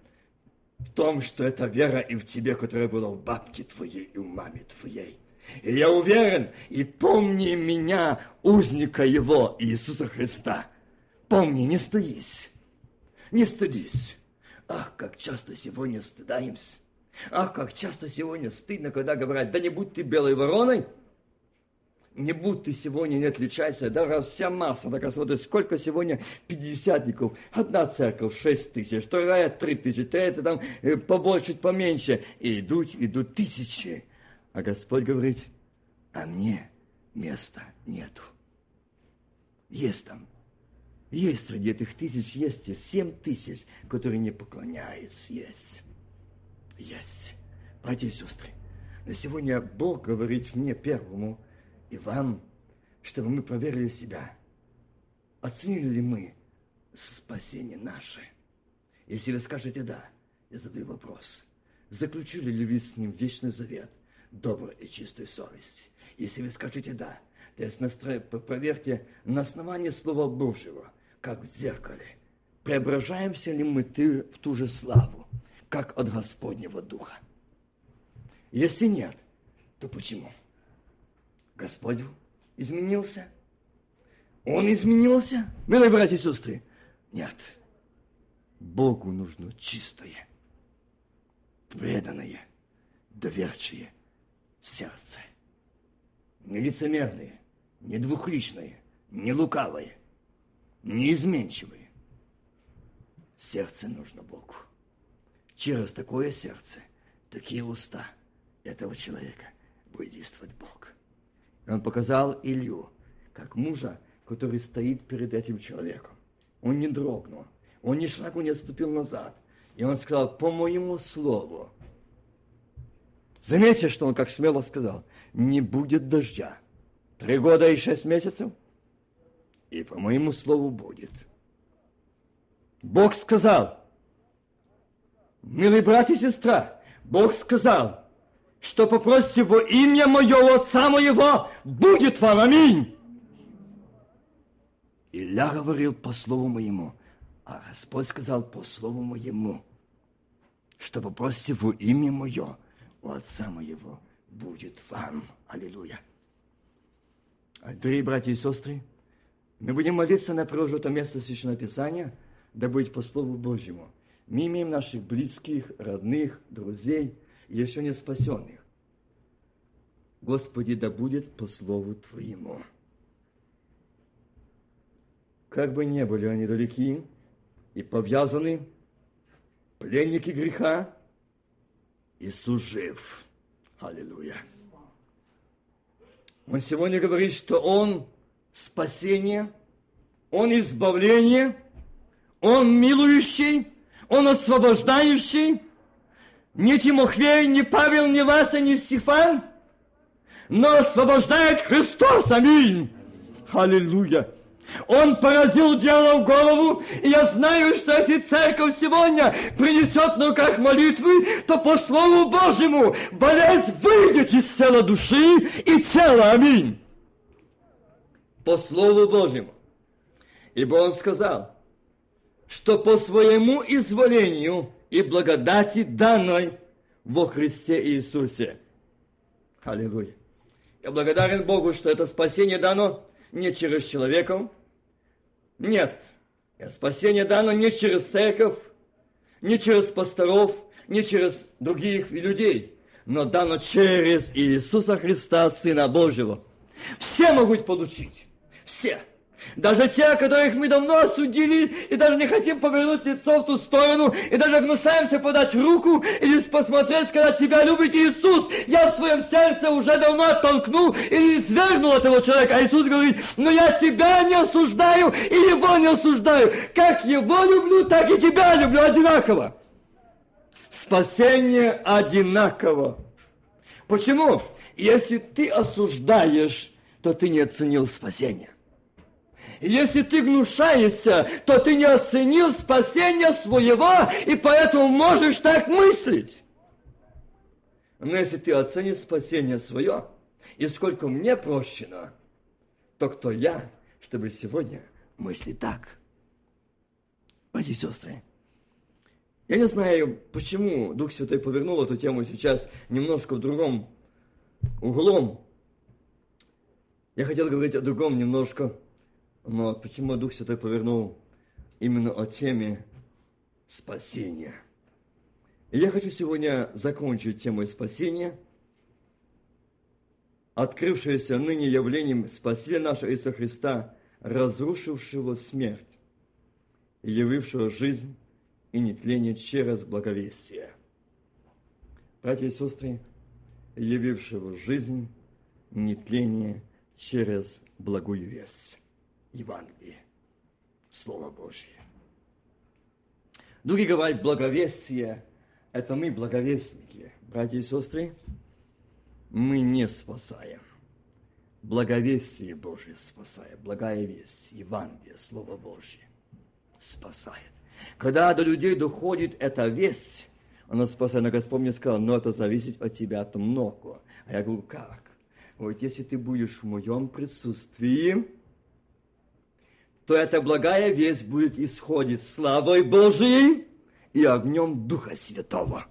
в том, что это вера и в тебе, которая была в бабке твоей и в маме твоей. И я уверен, и помни меня, узника его, Иисуса Христа. Помни, не стыдись, не стыдись. Ах, как часто сегодня стыдаемся. Ах, как часто сегодня стыдно, когда говорят, да не будь ты белой вороной, не будь ты сегодня, не отличайся, да вся масса, так смотри, сколько сегодня пятидесятников, одна церковь, шесть тысяч, вторая три тысячи, третья там э, побольше, поменьше, и идут, идут тысячи. А Господь говорит, а мне места нету. Есть там, есть среди этих тысяч, есть семь тысяч, которые не поклоняются, есть, есть. Братья и сестры, на сегодня Бог говорит мне первому, и вам, чтобы мы проверили себя. Оценили ли мы спасение наше? Если вы скажете «да», я задаю вопрос. Заключили ли вы с ним вечный завет, доброй и чистой совести? Если вы скажете «да», то есть настро... проверьте на основании Слова Божьего, как в зеркале. Преображаемся ли мы ты в ту же славу, как от Господнего Духа? Если нет, то почему? Господь изменился. Он изменился. Милые братья и сестры, нет. Богу нужно чистое, преданное, доверчивое сердце. Не лицемерное, не двухличное, не лукавое, не изменчивое. Сердце нужно Богу. Через такое сердце, такие уста этого человека будет действовать Бог. Он показал Илью, как мужа, который стоит перед этим человеком. Он не дрогнул, он ни шагу не отступил назад. И он сказал, по моему слову. Заметьте, что он как смело сказал, не будет дождя. Три года и шесть месяцев, и по моему слову будет. Бог сказал, милый брат и сестра, Бог сказал, что попросите во имя моего Отца моего, будет вам аминь. Илья говорил по слову моему, а Господь сказал по слову моему, что попросите во имя мое у Отца моего, будет вам. Аллилуйя. Дорогие братья и сестры, мы будем молиться на прожитое место Священного Писания, да будет по Слову Божьему. Мы имеем наших близких, родных, друзей – еще не спасенных. Господи, да будет по слову Твоему. Как бы не были они далеки и повязаны, пленники греха, Иисус жив. Аллилуйя. Он сегодня говорит, что Он спасение, Он избавление, Он милующий, Он освобождающий, ни Тимофей, ни Павел, ни Васа, ни Стефан, но освобождает Христос. Аминь. Аллилуйя. Он поразил дело в голову, и я знаю, что если церковь сегодня принесет на руках молитвы, то по Слову Божьему болезнь выйдет из тела души и тела. Аминь. По Слову Божьему. Ибо он сказал, что по своему изволению и благодати данной во Христе Иисусе. Аллилуйя. Я благодарен Богу, что это спасение дано не через человеков. Нет, спасение дано не через церковь, не через пасторов, не через других людей, но дано через Иисуса Христа, Сына Божьего. Все могут получить. Все. Даже те, которых мы давно осудили, и даже не хотим повернуть лицо в ту сторону, и даже гнусаемся подать руку или посмотреть, когда тебя любит Иисус. Я в своем сердце уже давно оттолкнул или извергнул этого человека. А Иисус говорит, но я тебя не осуждаю и его не осуждаю. Как его люблю, так и тебя люблю одинаково. Спасение одинаково. Почему? Если ты осуждаешь, то ты не оценил спасение. Если ты гнушаешься, то ты не оценил спасение своего, и поэтому можешь так мыслить. Но если ты оценишь спасение свое, и сколько мне прощено, то кто я, чтобы сегодня мыслить так? Братья и сестры, я не знаю, почему Дух Святой повернул эту тему сейчас немножко в другом углом. Я хотел говорить о другом немножко Но почему Дух Святой повернул именно о теме спасения? И я хочу сегодня закончить темой спасения, открывшееся ныне явлением спасения нашего Иисуса Христа, разрушившего смерть явившего жизнь и нетление через благовестие. Братья и сестры, явившего жизнь, нетление через благую весть. Евангелие, Слово Божье. Другие говорят, благовестие – это мы благовестники. Братья и сестры, мы не спасаем. Благовестие Божье спасает, благая весть, Евангелие, Слово Божье спасает. Когда до людей доходит эта весть, она спасает. Но Господь мне сказал, но это зависит от тебя от много. А я говорю, как? Вот если ты будешь в моем присутствии, то эта благая весть будет исходить славой Божией и огнем Духа Святого.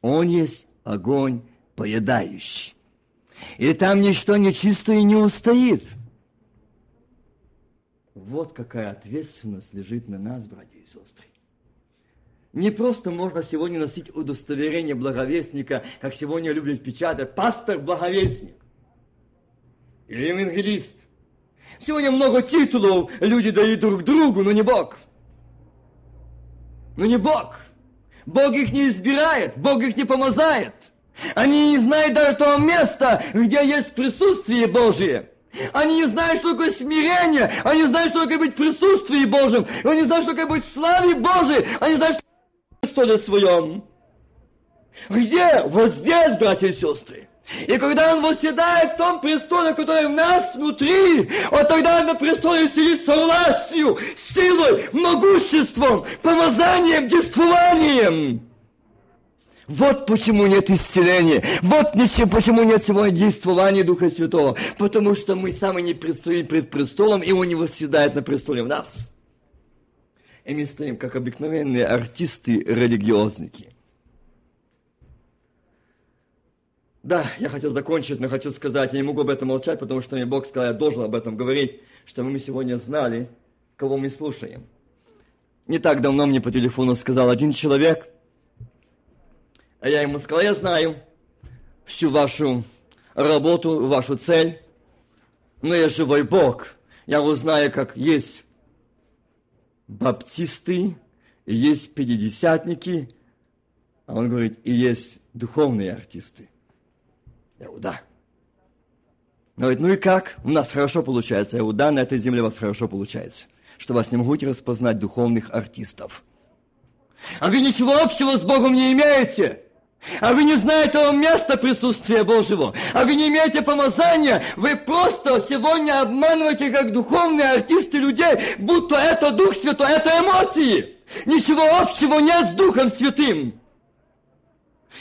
Он есть огонь поедающий. И там ничто нечистое не устоит. Вот какая ответственность лежит на нас, братья и сестры. Не просто можно сегодня носить удостоверение благовестника, как сегодня любят печатать, пастор-благовестник или евангелист. Сегодня много титулов люди дают друг другу, но не Бог. Но не Бог. Бог их не избирает, Бог их не помазает. Они не знают даже того места, где есть присутствие Божие. Они не знают, что такое смирение. Они знают, что такое быть в присутствии Божьем. Они знают, что такое быть в славе Божией. Они знают, что такое престоле своем. Где? Вот здесь, братья и сестры. И когда Он восседает в том престоле, который в нас внутри, вот тогда на престоле сидит со властью, силой, могуществом, помазанием, действованием. Вот почему нет исцеления. Вот почему нет сегодня действования Духа Святого. Потому что мы сами не предстоим пред престолом, и Он не восседает на престоле в нас. И мы стоим, как обыкновенные артисты-религиозники – Да, я хотел закончить, но хочу сказать, я не могу об этом молчать, потому что мне Бог сказал, я должен об этом говорить, чтобы мы сегодня знали, кого мы слушаем. Не так давно мне по телефону сказал один человек, а я ему сказал, я знаю всю вашу работу, вашу цель, но я живой Бог. Я узнаю, как есть баптисты, есть пятидесятники, а он говорит, и есть духовные артисты. Я говорю, да. Он говорит, ну и как? У нас хорошо получается. Я говорю, да, на этой земле у вас хорошо получается. Что вас не могут распознать духовных артистов. А вы ничего общего с Богом не имеете. А вы не знаете того места присутствия Божьего. А вы не имеете помазания. Вы просто сегодня обманываете, как духовные артисты людей, будто это Дух Святой, это эмоции. Ничего общего нет с Духом Святым.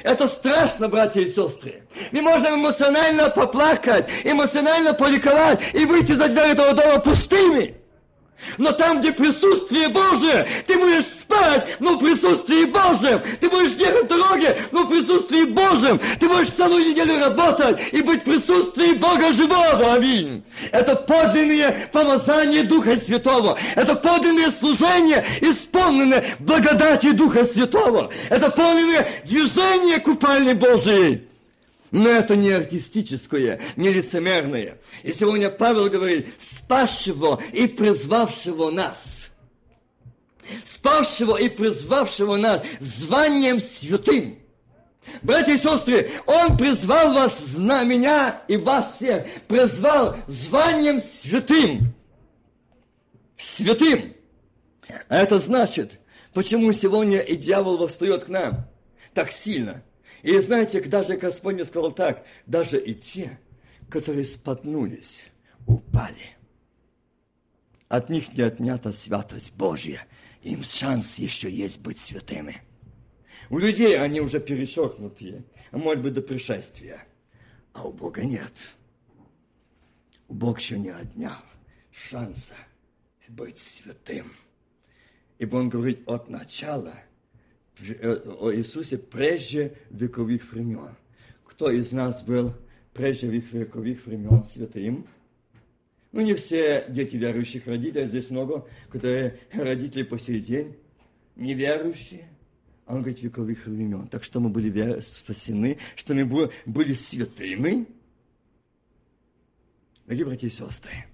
Это страшно, братья и сестры. Мы можем эмоционально поплакать, эмоционально поликовать и выйти за дверь этого дома пустыми. Но там, где присутствие Божие, ты будешь спать, но в присутствии Божьем. Ты будешь ехать в дороге, но в присутствии Божьем. Ты будешь целую неделю работать и быть в присутствии Бога живого. Аминь. Это подлинное помазание Духа Святого. Это подлинное служение, исполненное благодати Духа Святого. Это подлинное движение купальни Божией. Но это не артистическое, не лицемерное. И сегодня Павел говорит, спасшего и призвавшего нас. Спасшего и призвавшего нас званием святым. Братья и сестры, Он призвал вас, зна меня и вас всех, призвал званием святым. Святым. А это значит, почему сегодня и дьявол восстает к нам так сильно – и знаете, даже Господь мне сказал так, даже и те, которые споткнулись, упали. От них не отнята святость Божья. Им шанс еще есть быть святыми. У людей они уже перечеркнутые, а может быть до пришествия. А у Бога нет. Бог еще не отнял шанса быть святым. Ибо Он говорит от начала – о Иисусе прежде вековых времен. Кто из нас был прежде вековых времен святым? Ну, не все дети верующих родителей, здесь много, которые родители по сей день неверующие. А он говорит, вековых времен. Так что мы были спасены, что мы были святыми. Дорогие братья и сестры,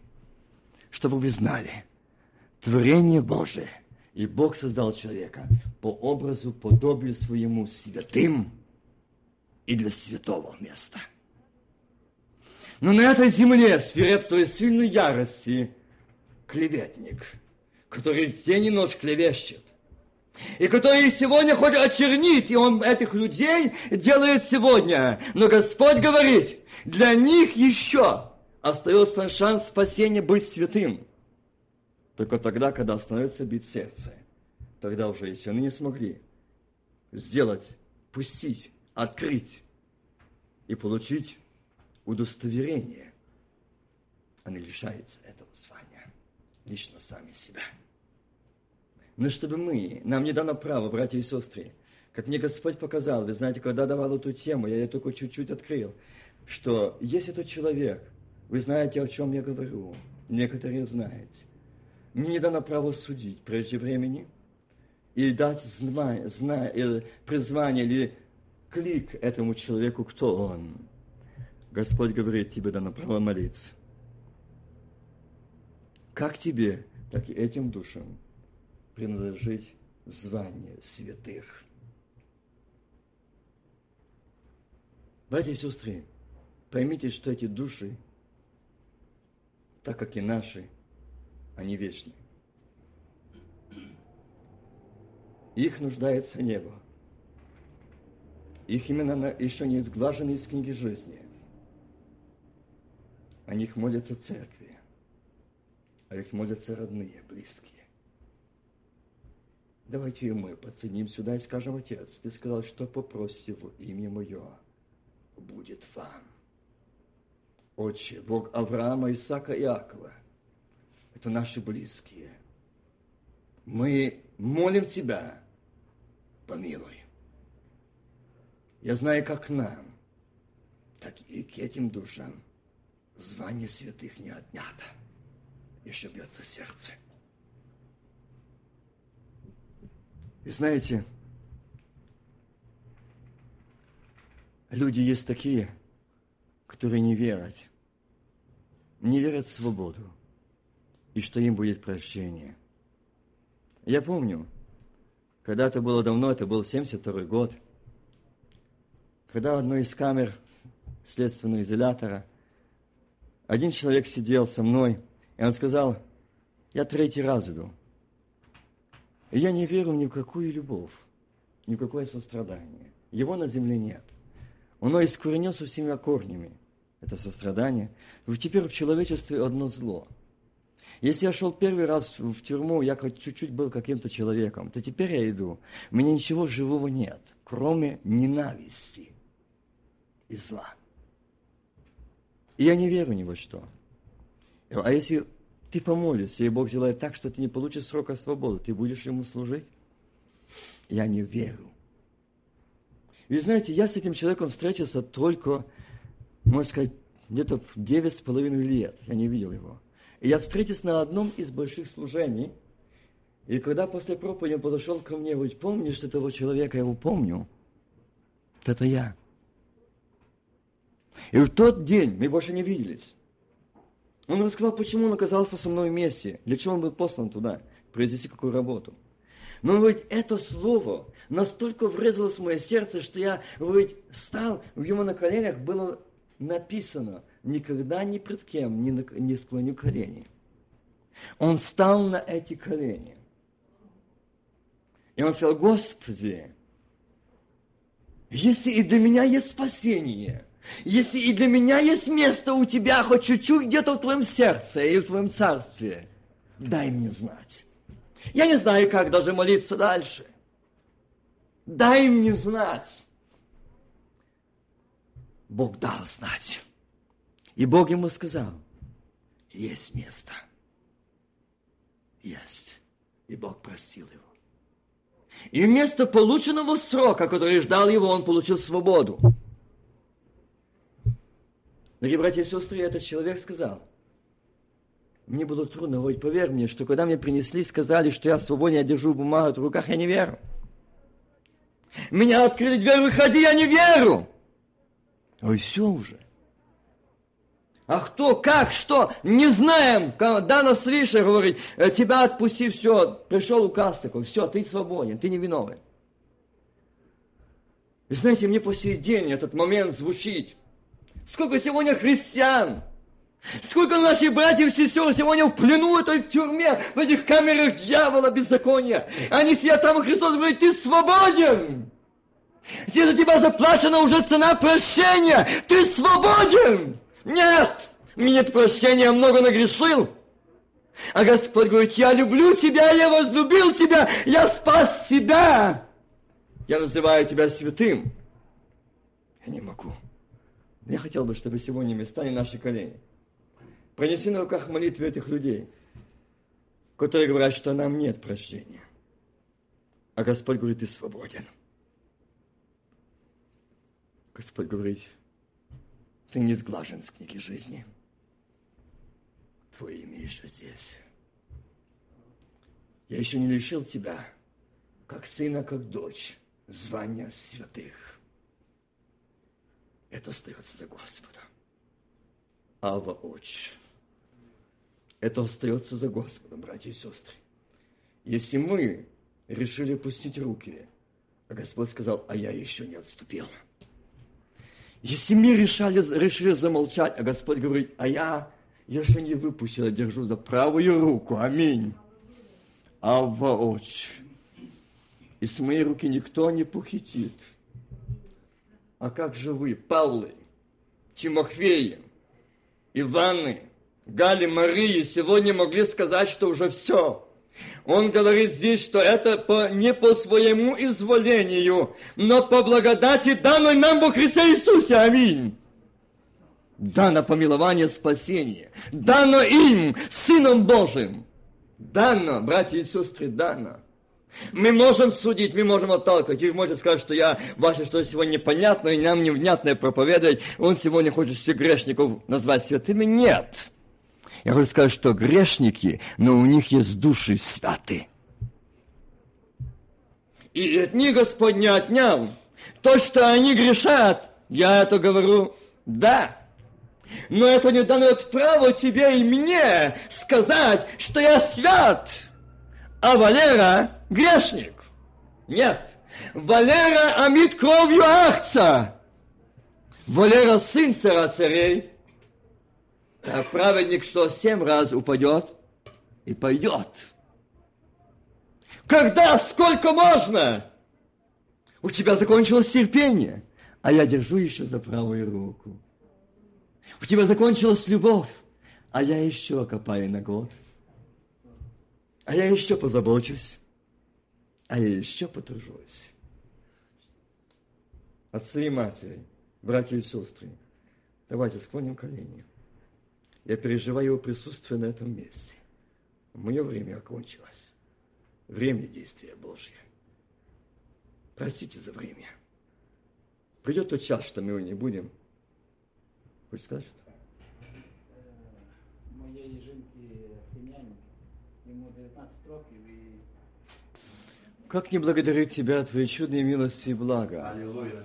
чтобы вы знали, творение Божие, и Бог создал человека по образу, подобию своему святым и для святого места. Но на этой земле свирепствует сильной ярости клеветник, который день и ночь клевещет, и который сегодня хочет очернить, и он этих людей делает сегодня. Но Господь говорит, для них еще остается шанс спасения быть святым. Только тогда, когда становится бить сердце. Тогда уже, если они не смогли сделать, пустить, открыть и получить удостоверение, они лишаются этого звания лично сами себя. Но чтобы мы, нам не дано право, братья и сестры, как мне Господь показал, вы знаете, когда давал эту тему, я ее только чуть-чуть открыл, что есть этот человек, вы знаете, о чем я говорю, некоторые знаете. Не дано право судить прежде времени и дать знание, знание, призвание или клик этому человеку, кто он. Господь говорит, тебе дано право молиться. Как тебе, так и этим душам принадлежит звание святых. Братья и сестры, поймите, что эти души, так как и наши, они вечны. Их нуждается небо. Их имена еще не изглажены из книги жизни. О них молятся церкви, а их молятся родные, близкие. Давайте и мы подсоединим сюда и скажем, Отец, Ты сказал, что попросите во имя Мое, будет вам. Отче, Бог Авраама, Исаака и Иакова, это наши близкие. Мы молим Тебя, помилуй. Я знаю, как нам, так и к этим душам звание святых не отнято. Еще бьется сердце. И знаете, люди есть такие, которые не верят. Не верят в свободу. И что им будет прощение. Я помню, когда это было давно, это был 72 год, когда в одной из камер следственного изолятора один человек сидел со мной, и он сказал, я третий раз иду. И я не верю ни в какую любовь, ни в какое сострадание. Его на земле нет. Оно искоренется всеми корнями. Это сострадание. Теперь в человечестве одно зло. Если я шел первый раз в тюрьму, я хоть чуть-чуть был каким-то человеком, то теперь я иду. Меня ничего живого нет, кроме ненависти и зла. И я не верю ни во что. А если ты помолишься, и Бог сделает так, что ты не получишь срока свободы, ты будешь Ему служить? Я не верю. Вы знаете, я с этим человеком встретился только, можно сказать, где-то девять с половиной лет. Я не видел его. Я встретился на одном из больших служений. И когда после проповеди он подошел ко мне, говорит, помнишь этого человека? Я его помню. Это я. И в тот день мы больше не виделись. Он рассказал, почему он оказался со мной вместе, для чего он был послан туда, произвести какую работу. Но, говорит, это слово настолько врезалось в мое сердце, что я, говорит, стал, в его на коленях было написано, никогда ни пред кем не, не склоню колени. Он стал на эти колени. И он сказал, Господи, если и для меня есть спасение – если и для меня есть место у тебя хоть чуть-чуть где-то в твоем сердце и в твоем царстве, дай мне знать. Я не знаю, как даже молиться дальше. Дай мне знать. Бог дал знать. И Бог ему сказал, есть место. Есть. И Бог простил его. И вместо полученного срока, который ждал его, он получил свободу. Дорогие братья и сестры, этот человек сказал, Мне было трудно говорить, поверь мне, что когда мне принесли, сказали, что я свободен, я держу бумагу в руках, я не верю. Меня открыли дверь, выходи, я не верю. Ой, все уже. А кто, как, что, не знаем. Дана свыше говорит, «Э, тебя отпусти, все, пришел указ такой, все, ты свободен, ты не виновен. И знаете, мне по сей день этот момент звучит. Сколько сегодня христиан, сколько наших братьев и сестер сегодня в плену этой в тюрьме, в этих камерах дьявола беззакония. Они сидят там, и Христос говорит, ты свободен. Где за тебя заплачена уже цена прощения. Ты свободен. Нет, мне прощения, много нагрешил. А Господь говорит, я люблю тебя, я возлюбил тебя, я спас тебя. Я называю тебя святым. Я не могу. Я хотел бы, чтобы сегодня мы стали наши колени. Пронеси на руках молитвы этих людей, которые говорят, что нам нет прощения. А Господь говорит, ты свободен. Господь говорит, ты не сглажен с книги жизни. Твое имя еще здесь. Я еще не лишил тебя, как сына, как дочь, звания святых. Это остается за Господа. Ава Отче. Это остается за Господом, братья и сестры. Если мы решили пустить руки, а Господь сказал, а я еще не отступил – если мы решали, решили замолчать, а Господь говорит, а я еще не выпустил, я держу за правую руку. Аминь. Авва Отче. И с моей руки никто не похитит. А как же вы, Павлы, Тимофеи, Иваны, Гали, Марии, сегодня могли сказать, что уже все. Он говорит здесь, что это по, не по своему изволению, но по благодати, данной нам во Христе Иисусе. Аминь. Дано помилование спасения. Дано им, Сыном Божьим. Дано, братья и сестры, дано. Мы можем судить, мы можем отталкивать. И вы можете сказать, что я, ваше что сегодня непонятно, и нам невнятное проповедовать. Он сегодня хочет всех грешников назвать святыми. Нет. Я хочу сказать, что грешники, но у них есть души святы. И от них Господь не отнял. То, что они грешат, я это говорю, да. Но это не дает право тебе и мне сказать, что я свят, а Валера грешник. Нет. Валера омит кровью ахца. Валера сын царя царей, а праведник что, семь раз упадет и пойдет. Когда? Сколько можно? У тебя закончилось терпение, а я держу еще за правую руку. У тебя закончилась любовь, а я еще копаю на год. А я еще позабочусь, а я еще потружусь. Отцы и матери, братья и сестры, давайте склоним колени. Я переживаю его присутствие на этом месте. Мое время окончилось. Время действия Божье. Простите за время. Придет тот час, что мы его не будем. Пусть скажет. Моєї жінки племянник, ему 19 років і Как не благодарить Тебя, Твоей чудной милости и блага. Аллилуйя.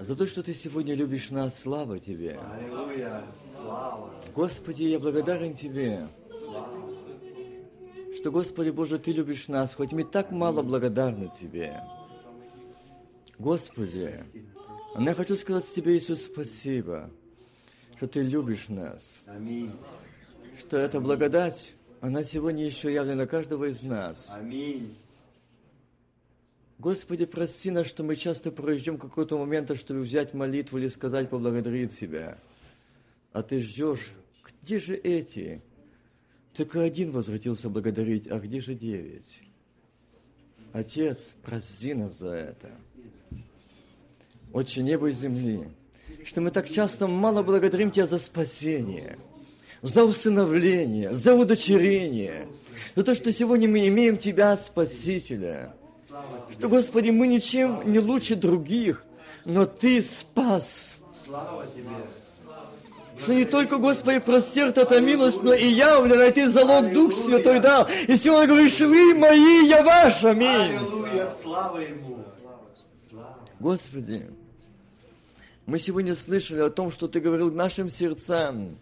За то, что Ты сегодня любишь нас, слава Тебе. Господи, я благодарен Тебе, что, Господи Боже, Ты любишь нас, хоть мы так мало благодарны Тебе. Господи, я хочу сказать Тебе, Иисус, спасибо, что Ты любишь нас, что эта благодать, она сегодня еще явлена каждого из нас. Аминь. Господи, прости нас, что мы часто пройдем какой-то момент, чтобы взять молитву или сказать, поблагодарить Тебя. А Ты ждешь, где же эти? Только один возвратился благодарить, а где же девять? Отец, прости нас за это. Отче неба и земли, что мы так часто мало благодарим Тебя за спасение, за усыновление, за удочерение, за то, что сегодня мы имеем Тебя, Спасителя. Что, Господи, мы ничем не лучше других, но Ты спас. Что не только, Господи, простерта эта милость, но и явлена, и Ты залог Дух Святой дал. И сегодня говоришь, вы мои, я ваш, аминь. Господи, мы сегодня слышали о том, что Ты говорил нашим сердцам.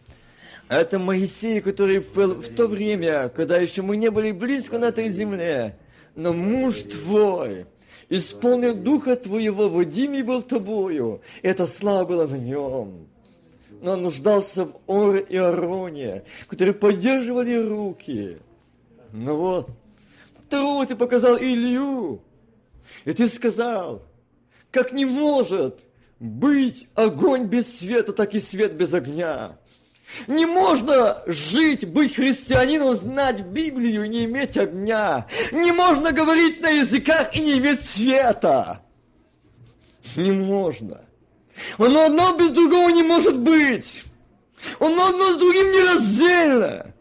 Это Моисей, который был в то время, когда еще мы не были близко на этой земле, но муж Твой, исполнил Духа Твоего, Вадимий был Тобою, эта слава была на нем. Но он нуждался в Оре и Ароне, которые поддерживали руки. Ну вот, второго Ты показал Илью, и Ты сказал, как не может быть огонь без света, так и свет без огня. Не можно жить, быть христианином, знать Библию и не иметь огня. Не можно говорить на языках и не иметь света. Не можно. Оно одно без другого не может быть. Оно одно с другим нераздельно.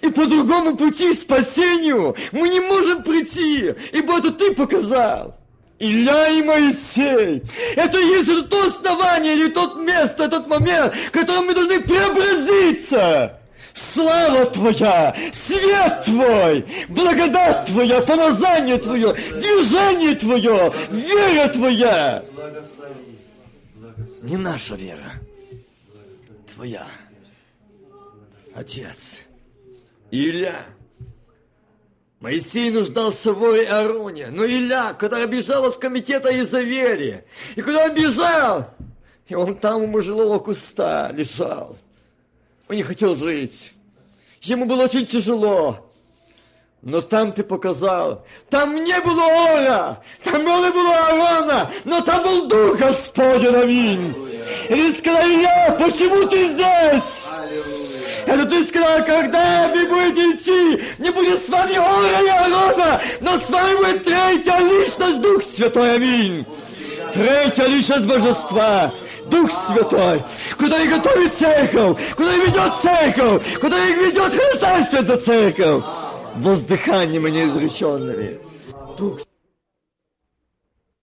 И по другому пути к спасению мы не можем прийти, ибо это ты показал. Илья и Моисей. Это есть это то основание или тот место, тот момент, в котором мы должны преобразиться. Слава Твоя, свет Твой, благодать Твоя, помазание Твое, движение Твое, вера Твоя. Не наша вера, Твоя. Отец. Илья. Моисей нуждался в воре Ароне. Но Илья, когда бежал от комитета из-за вере, и когда он бежал, и он там у можилого куста лежал. Он не хотел жить. Ему было очень тяжело. Но там ты показал, там не было Ора, там не было Аарона, но там был Дух Господень, аминь. И сказал, Илья, почему ты здесь? Это ты сказал, когда вы будете идти, не будет с вами Ора и Аарона, но с вами будет третья личность, Дух Святой, аминь. Третья личность Божества, Дух Святой, куда и готовит церковь, куда и ведет церковь, куда и ведет ходатайство за церковь, воздыханием неизреченными. Дух